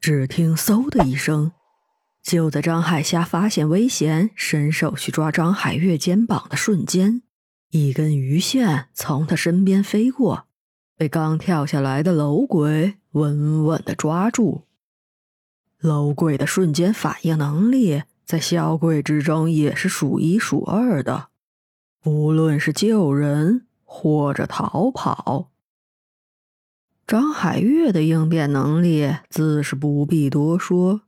只听“嗖”的一声，就在张海霞发现危险，伸手去抓张海月肩膀的瞬间，一根鱼线从他身边飞过，被刚跳下来的楼鬼稳稳的抓住。楼鬼的瞬间反应能力在小鬼之中也是数一数二的，无论是救人或者逃跑。张海月的应变能力自是不必多说，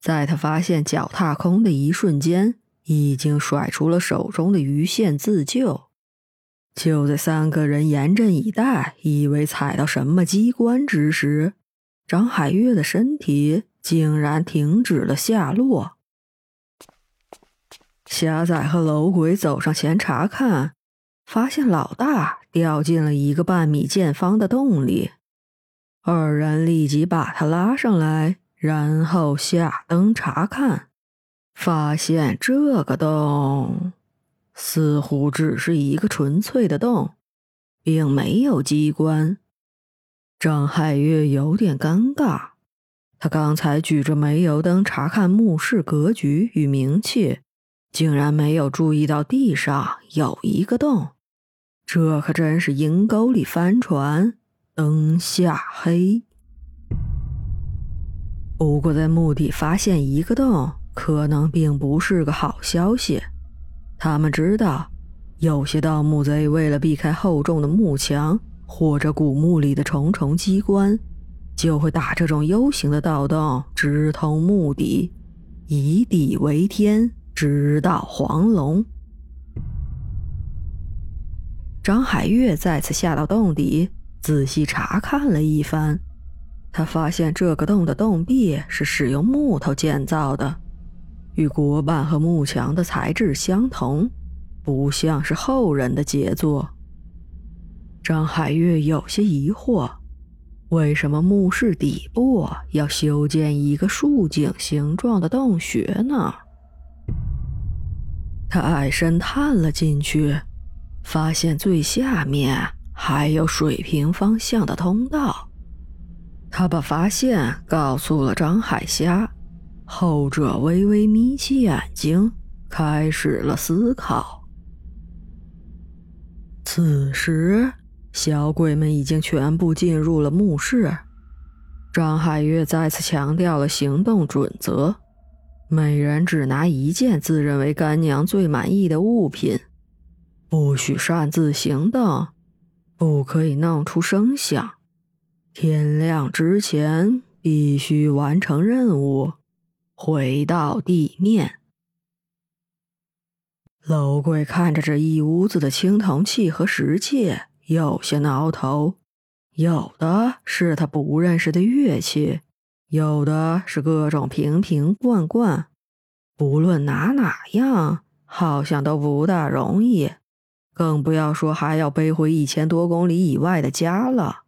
在他发现脚踏空的一瞬间，已经甩出了手中的鱼线自救。就在三个人严阵以待，以为踩到什么机关之时，张海月的身体竟然停止了下落。虾仔和楼鬼走上前查看，发现老大掉进了一个半米见方的洞里。二人立即把他拉上来，然后下灯查看，发现这个洞似乎只是一个纯粹的洞，并没有机关。张海月有点尴尬，他刚才举着煤油灯查看墓室格局与名气，竟然没有注意到地上有一个洞，这可真是阴沟里翻船。灯下黑，不过在墓地发现一个洞，可能并不是个好消息。他们知道，有些盗墓贼为了避开厚重的墓墙或者古墓里的重重机关，就会打这种 U 型的盗洞，直通墓底，以底为天，直捣黄龙。张海月再次下到洞底。仔细查看了一番，他发现这个洞的洞壁是使用木头建造的，与国板和木墙的材质相同，不像是后人的杰作。张海月有些疑惑，为什么墓室底部要修建一个竖井形状的洞穴呢？他矮身探了进去，发现最下面。还有水平方向的通道，他把发现告诉了张海虾，后者微微眯起眼睛，开始了思考。此时，小鬼们已经全部进入了墓室。张海月再次强调了行动准则：每人只拿一件自认为干娘最满意的物品，不许擅自行动。不可以弄出声响，天亮之前必须完成任务，回到地面。楼贵看着这一屋子的青铜器和石器，有些挠头。有的是他不认识的乐器，有的是各种瓶瓶罐罐，不论拿哪样，好像都不大容易。更不要说还要背回一千多公里以外的家了。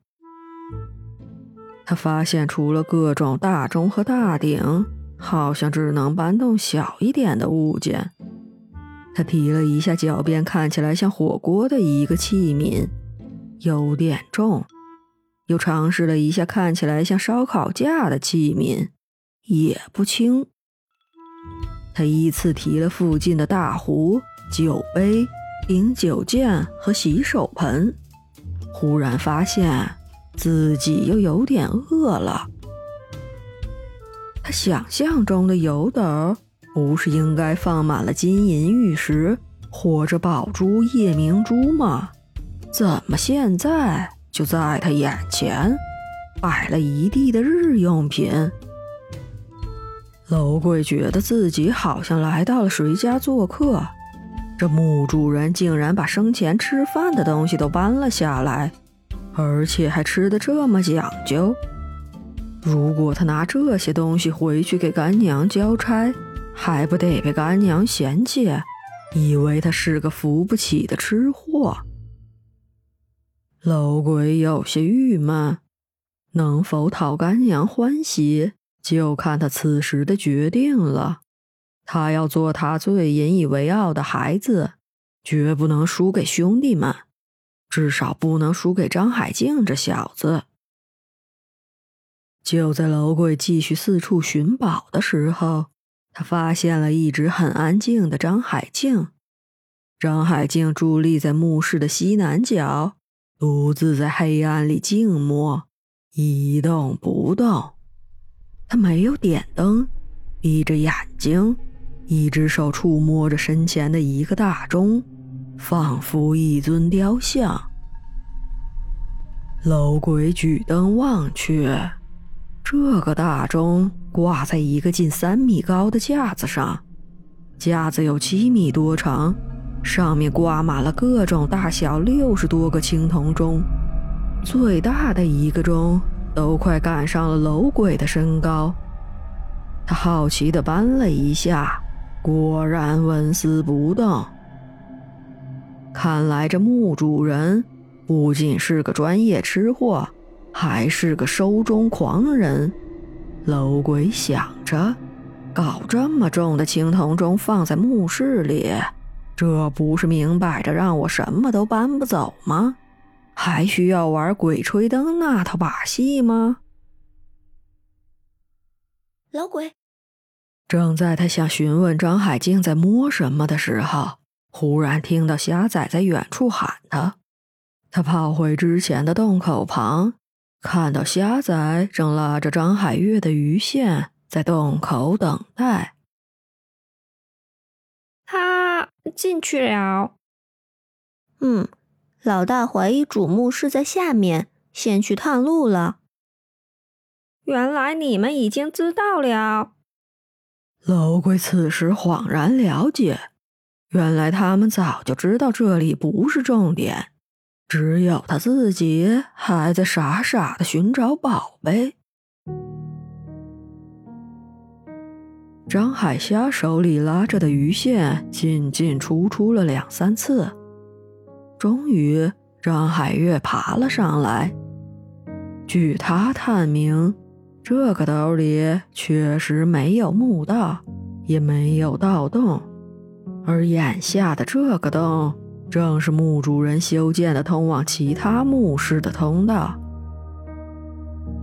他发现，除了各种大钟和大鼎，好像只能搬动小一点的物件。他提了一下脚边看起来像火锅的一个器皿，有点重；又尝试了一下看起来像烧烤架的器皿，也不轻。他依次提了附近的大壶、酒杯。饮酒剑和洗手盆，忽然发现自己又有点饿了。他想象中的油斗不是应该放满了金银玉石或者宝珠夜明珠吗？怎么现在就在他眼前摆了一地的日用品？楼贵觉得自己好像来到了谁家做客。这墓主人竟然把生前吃饭的东西都搬了下来，而且还吃的这么讲究。如果他拿这些东西回去给干娘交差，还不得被干娘嫌弃，以为他是个扶不起的吃货？老鬼有些郁闷，能否讨干娘欢喜，就看他此时的决定了。他要做他最引以为傲的孩子，绝不能输给兄弟们，至少不能输给张海静这小子。就在楼贵继续四处寻宝的时候，他发现了一直很安静的张海静。张海静伫立在墓室的西南角，独自在黑暗里静默，一动不动。他没有点灯，闭着眼睛，一只手触摸着身前的一个大钟，仿佛一尊雕像。楼鬼举灯望去，这个大钟挂在一个近三米高的架子上，架子有七米多长。上面挂满了各种大小六十多个青铜钟，最大的一个钟都快赶上了楼鬼的身高。他好奇地搬了一下，果然纹丝不动。看来这墓主人不仅是个专业吃货，还是个收钟狂人。楼鬼想着，搞这么重的青铜钟放在墓室里。这不是明摆着让我什么都搬不走吗？还需要玩鬼吹灯那套把戏吗？老鬼，正在他想询问张海静在摸什么的时候，忽然听到虾仔在远处喊他。他跑回之前的洞口旁，看到虾仔正拉着张海月的鱼线在洞口等待。他。进去了。嗯，老大怀疑主墓是在下面，先去探路了。原来你们已经知道了。楼龟此时恍然了解，原来他们早就知道这里不是重点，只有他自己还在傻傻的寻找宝贝。张海虾手里拉着的鱼线进进出出了两三次，终于张海月爬了上来。据他探明，这个兜里确实没有墓道，也没有盗洞，而眼下的这个洞正是墓主人修建的通往其他墓室的通道。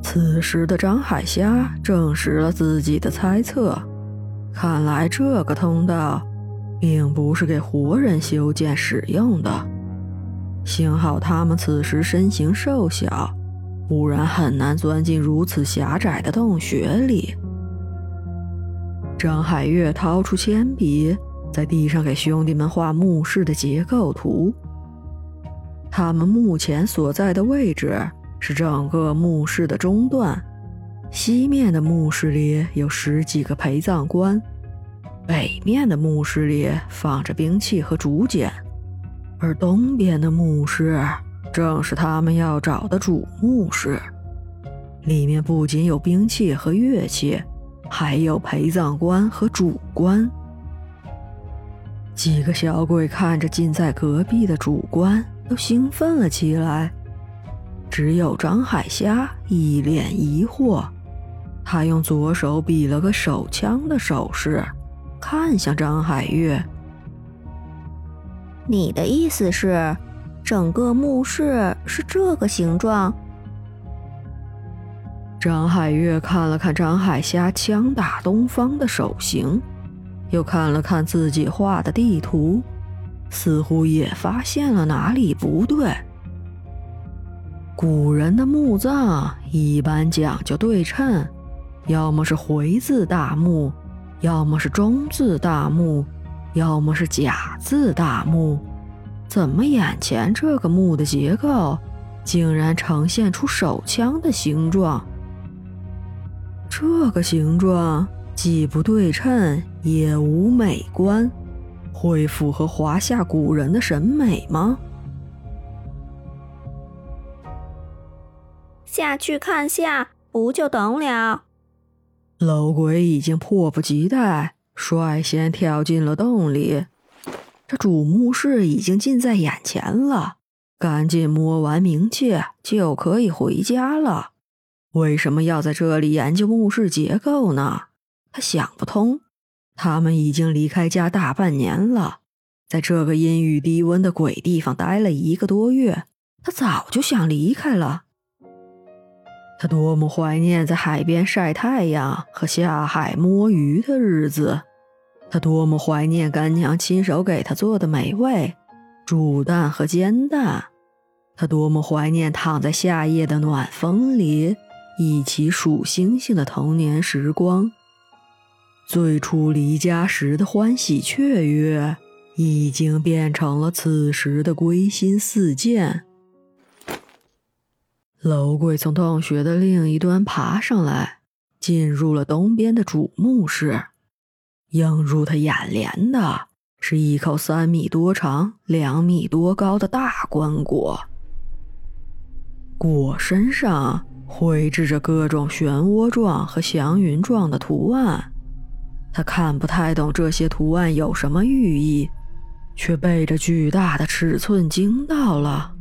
此时的张海虾证实了自己的猜测。看来这个通道并不是给活人修建使用的。幸好他们此时身形瘦小，不然很难钻进如此狭窄的洞穴里。张海月掏出铅笔，在地上给兄弟们画墓室的结构图。他们目前所在的位置是整个墓室的中段。西面的墓室里有十几个陪葬官，北面的墓室里放着兵器和竹简，而东边的墓室正是他们要找的主墓室。里面不仅有兵器和乐器，还有陪葬官和主官。几个小鬼看着近在隔壁的主官，都兴奋了起来。只有张海虾一脸疑惑。他用左手比了个手枪的手势，看向张海月：“你的意思是，整个墓室是这个形状？”张海月看了看张海虾枪打东方的手型，又看了看自己画的地图，似乎也发现了哪里不对。古人的墓葬一般讲究对称。要么是回字大墓，要么是中字大墓，要么是甲字大墓。怎么眼前这个墓的结构竟然呈现出手枪的形状？这个形状既不对称，也无美观，会符合华夏古人的审美吗？下去看下，不就懂了？老鬼已经迫不及待，率先跳进了洞里。这主墓室已经近在眼前了，赶紧摸完冥器就可以回家了。为什么要在这里研究墓室结构呢？他想不通。他们已经离开家大半年了，在这个阴雨低温的鬼地方待了一个多月，他早就想离开了。他多么怀念在海边晒太阳和下海摸鱼的日子！他多么怀念干娘亲手给他做的美味煮蛋和煎蛋！他多么怀念躺在夏夜的暖风里一起数星星的童年时光！最初离家时的欢喜雀跃，已经变成了此时的归心似箭。楼贵从洞穴的另一端爬上来，进入了东边的主墓室。映入他眼帘的是一口三米多长、两米多高的大棺椁，椁身上绘制着各种漩涡状和祥云状的图案。他看不太懂这些图案有什么寓意，却被这巨大的尺寸惊到了。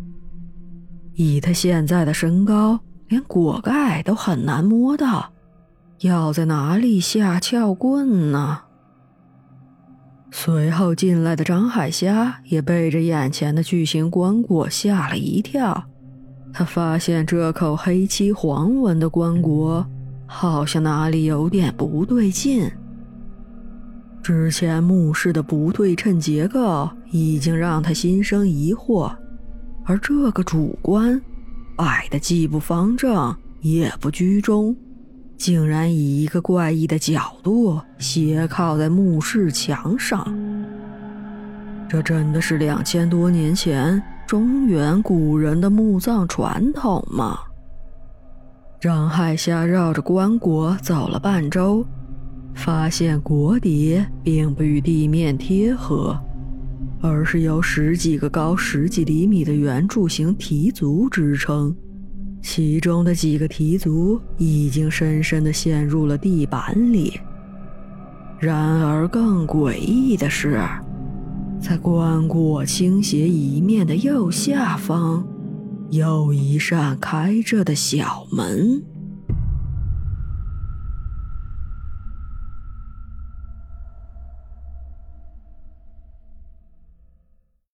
以他现在的身高，连果盖都很难摸到，要在哪里下撬棍呢？随后进来的张海虾也被这眼前的巨型棺椁吓了一跳。他发现这口黑漆黄纹的棺椁好像哪里有点不对劲。之前墓室的不对称结构已经让他心生疑惑。而这个主棺矮的既不方正也不居中，竟然以一个怪异的角度斜靠在墓室墙上。这真的是两千多年前中原古人的墓葬传统吗？张海霞绕着棺椁走了半周，发现椁底并不与地面贴合。而是由十几个高十几厘米的圆柱形蹄足支撑，其中的几个蹄足已经深深地陷入了地板里。然而，更诡异的是，在棺椁倾斜一面的右下方，有一扇开着的小门。